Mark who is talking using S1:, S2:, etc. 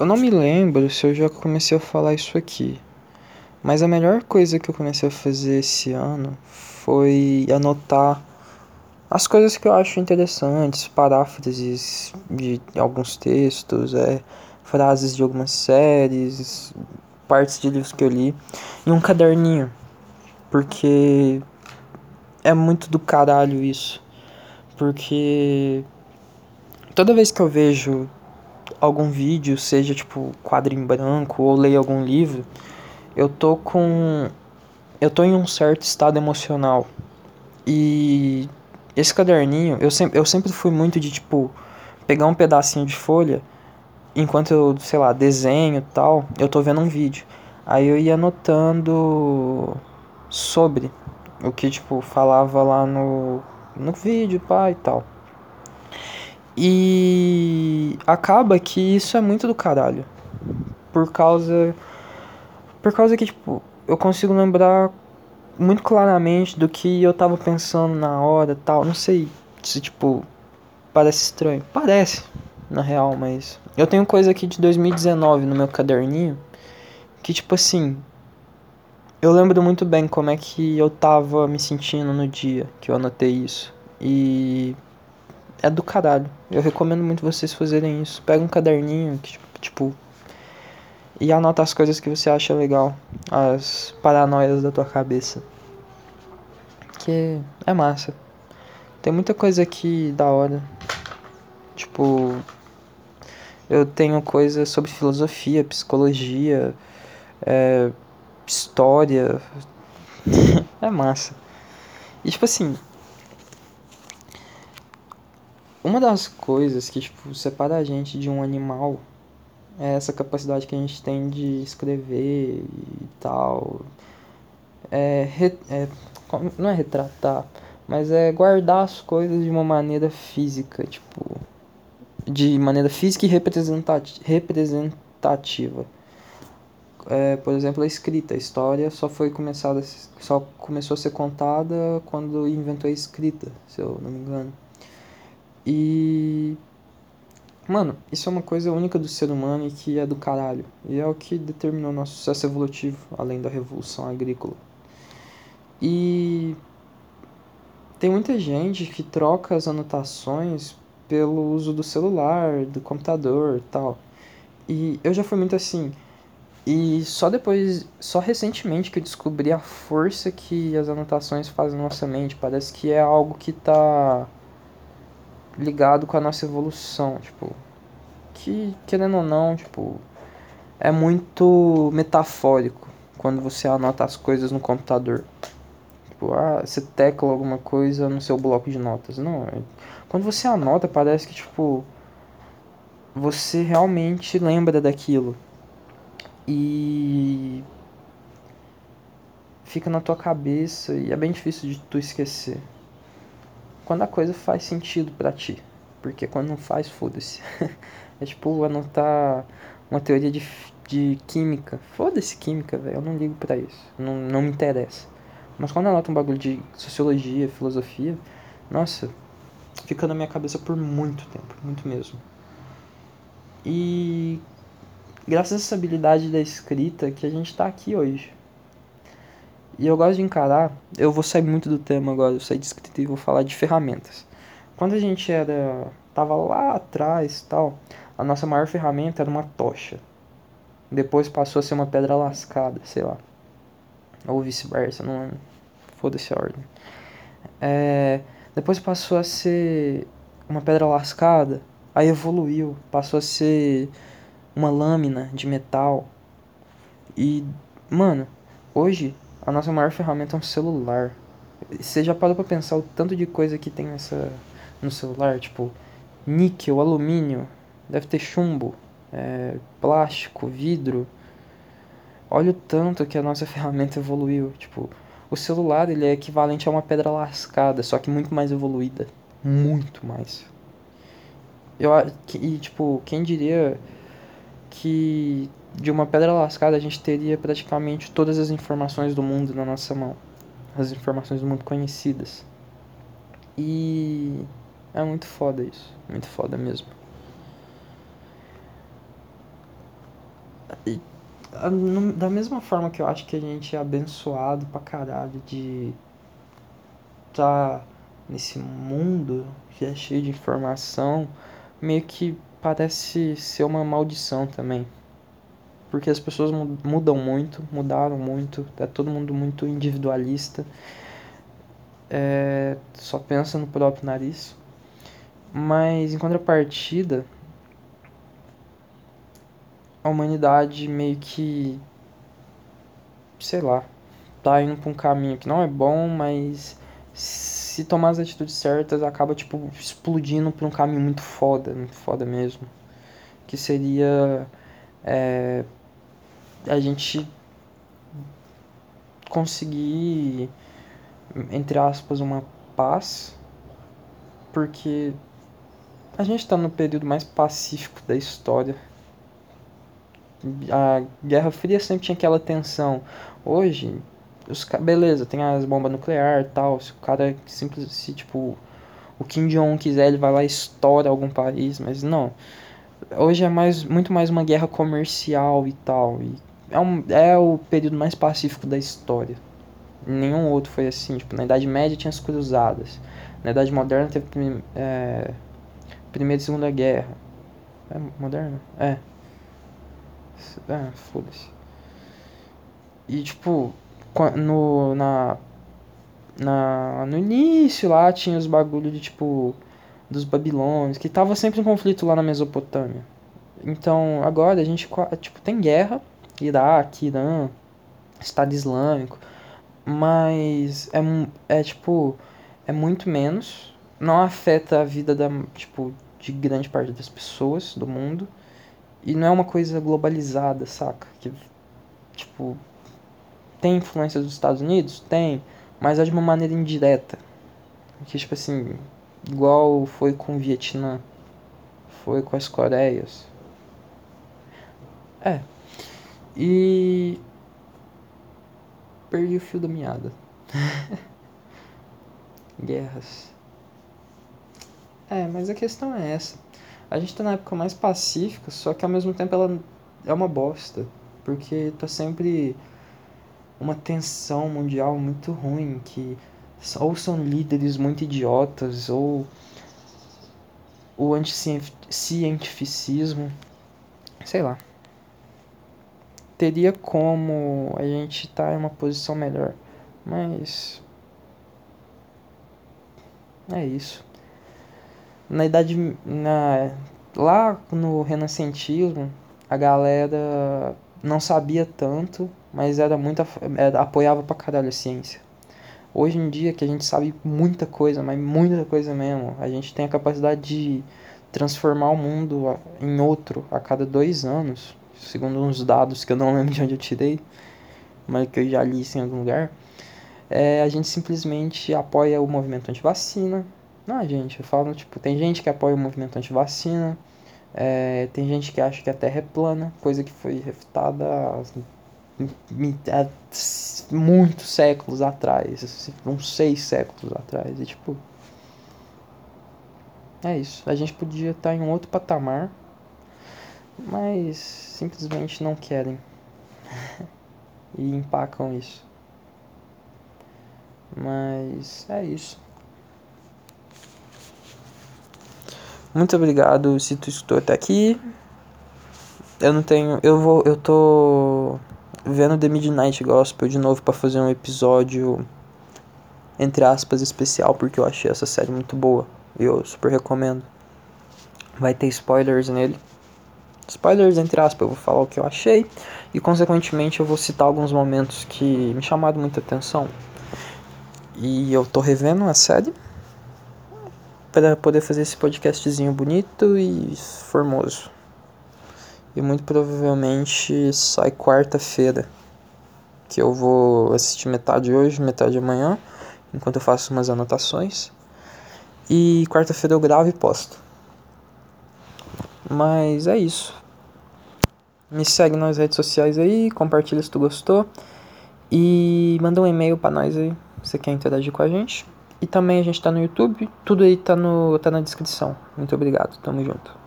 S1: eu não me lembro se eu já comecei a falar isso aqui. Mas a melhor coisa que eu comecei a fazer esse ano foi anotar as coisas que eu acho interessantes, paráfrases de alguns textos, é, frases de algumas séries, partes de livros que eu li, em um caderninho. Porque é muito do caralho isso. Porque toda vez que eu vejo algum vídeo, seja tipo quadro em branco ou leio algum livro, eu tô com. Eu tô em um certo estado emocional. E esse caderninho, eu sempre, eu sempre fui muito de tipo pegar um pedacinho de folha enquanto eu, sei lá, desenho tal, eu tô vendo um vídeo. Aí eu ia anotando sobre o que tipo falava lá no no vídeo, pá e tal. E acaba que isso é muito do caralho. Por causa por causa que tipo, eu consigo lembrar muito claramente do que eu tava pensando na hora, tal. Não sei se tipo parece estranho. Parece, na real, mas eu tenho coisa aqui de 2019 no meu caderninho que tipo assim, eu lembro muito bem como é que eu tava me sentindo no dia que eu anotei isso. E é do caralho. Eu recomendo muito vocês fazerem isso. Pega um caderninho, que, tipo, e anota as coisas que você acha legal, as paranoias da tua cabeça. Que é massa. Tem muita coisa aqui da hora. Tipo, eu tenho coisa sobre filosofia, psicologia, é, história. é massa. E tipo assim, uma das coisas que tipo, separa a gente de um animal é essa capacidade que a gente tem de escrever e tal. É, é, não é retratar, mas é guardar as coisas de uma maneira física, tipo, de maneira física e representativa. É, por exemplo, a escrita. A história só foi começada, só começou a ser contada quando inventou a escrita, se eu não me engano. E. Mano, isso é uma coisa única do ser humano e que é do caralho. E é o que determinou nosso sucesso evolutivo, além da revolução agrícola. E. Tem muita gente que troca as anotações pelo uso do celular, do computador tal. E eu já fui muito assim. E só depois, só recentemente que eu descobri a força que as anotações fazem na nossa mente. Parece que é algo que tá ligado com a nossa evolução, tipo, que querendo ou não, tipo, é muito metafórico quando você anota as coisas no computador. Tipo, ah, você tecla alguma coisa no seu bloco de notas. Não, é... quando você anota, parece que, tipo, você realmente lembra daquilo. E fica na tua cabeça e é bem difícil de tu esquecer quando a coisa faz sentido para ti. Porque quando não faz, foda-se. é tipo anotar uma teoria de, de química. Foda-se química, velho. Eu não ligo pra isso. Não, não me interessa. Mas quando anota um bagulho de sociologia, filosofia, nossa, fica na minha cabeça por muito tempo. Muito mesmo. E graças a essa habilidade da escrita que a gente tá aqui hoje. E eu gosto de encarar, eu vou sair muito do tema agora, eu saí de escrita e vou falar de ferramentas. Quando a gente era tava lá atrás, tal, a nossa maior ferramenta era uma tocha. Depois passou a ser uma pedra lascada, sei lá. Ou vice-versa, não foda-se a ordem. É, depois passou a ser uma pedra lascada, aí evoluiu, passou a ser uma lâmina de metal. E, mano, hoje a nossa maior ferramenta é um celular. Você já parou pra pensar o tanto de coisa que tem nessa, no celular? Tipo, níquel, alumínio, deve ter chumbo, é, plástico, vidro. Olha o tanto que a nossa ferramenta evoluiu. Tipo, o celular ele é equivalente a uma pedra lascada, só que muito mais evoluída. Muito mais. Eu, e, tipo, quem diria que de uma pedra lascada a gente teria praticamente todas as informações do mundo na nossa mão. As informações do mundo conhecidas. E é muito foda isso. Muito foda mesmo. da mesma forma que eu acho que a gente é abençoado pra caralho de tá nesse mundo que é cheio de informação, meio que parece ser uma maldição também. Porque as pessoas mudam muito, mudaram muito, é todo mundo muito individualista, é, só pensa no próprio nariz. Mas em contrapartida, a humanidade meio que. sei lá. tá indo pra um caminho que não é bom, mas se tomar as atitudes certas acaba tipo explodindo pra um caminho muito foda, muito foda mesmo. Que seria. É, a gente conseguir, entre aspas, uma paz, porque a gente está no período mais pacífico da história a Guerra Fria sempre tinha aquela tensão. Hoje, os beleza, tem as bombas nucleares tal. Se o cara simples se tipo o Kim Jong quiser, ele vai lá e estoura algum país, mas não. Hoje é mais muito mais uma guerra comercial e tal. E é, um, é o período mais pacífico da história. Nenhum outro foi assim. Tipo, na Idade Média tinha as cruzadas. Na Idade Moderna teve é, Primeira e Segunda Guerra. É moderna? É. É, foda-se. E tipo, no, na, na, no início lá tinha os bagulho de tipo dos babilônios, que tava sempre em conflito lá na Mesopotâmia. Então, agora a gente tipo tem guerra, Iraque, Irã, Estado Islâmico, mas é, é tipo é muito menos, não afeta a vida da tipo de grande parte das pessoas do mundo. E não é uma coisa globalizada, saca? Que, tipo, tem influência dos Estados Unidos? Tem, mas é de uma maneira indireta. Que, tipo assim, igual foi com o Vietnã, foi com as Coreias. É. E. Perdi o fio da meada. Guerras. É, mas a questão é essa. A gente tá na época mais pacífica, só que ao mesmo tempo ela é uma bosta. Porque tá sempre uma tensão mundial muito ruim, que ou são líderes muito idiotas, ou o anticientificismo, sei lá. Teria como a gente estar tá em uma posição melhor, mas é isso. Na idade na lá no renascentismo a galera não sabia tanto mas era muito era, apoiava pra caralho a ciência. Hoje em dia que a gente sabe muita coisa mas muita coisa mesmo a gente tem a capacidade de transformar o mundo em outro a cada dois anos segundo uns dados que eu não lembro de onde eu tirei mas que eu já li em algum lugar é, a gente simplesmente apoia o movimento anti-vacina. Não, gente, eu falo, tipo, tem gente que apoia o movimento anti-vacina, é, tem gente que acha que a Terra é plana, coisa que foi refutada há, há muitos séculos atrás, uns seis séculos atrás, e tipo... É isso, a gente podia estar em um outro patamar, mas simplesmente não querem. e empacam isso. Mas é isso. Muito obrigado se tu escutou até aqui. Eu não tenho. Eu vou. Eu tô vendo The Midnight Gospel de novo para fazer um episódio entre aspas especial porque eu achei essa série muito boa e eu super recomendo. Vai ter spoilers nele. Spoilers entre aspas, eu vou falar o que eu achei e consequentemente eu vou citar alguns momentos que me chamaram muita atenção. E eu tô revendo a série para poder fazer esse podcastzinho bonito e formoso. E muito provavelmente sai quarta-feira, que eu vou assistir metade hoje, metade amanhã, enquanto eu faço umas anotações. E quarta-feira eu gravo e posto. Mas é isso. Me segue nas redes sociais aí, compartilha se tu gostou. E manda um e-mail para nós aí, se você quer interagir com a gente. E também a gente tá no YouTube, tudo aí tá, no, tá na descrição. Muito obrigado, tamo junto.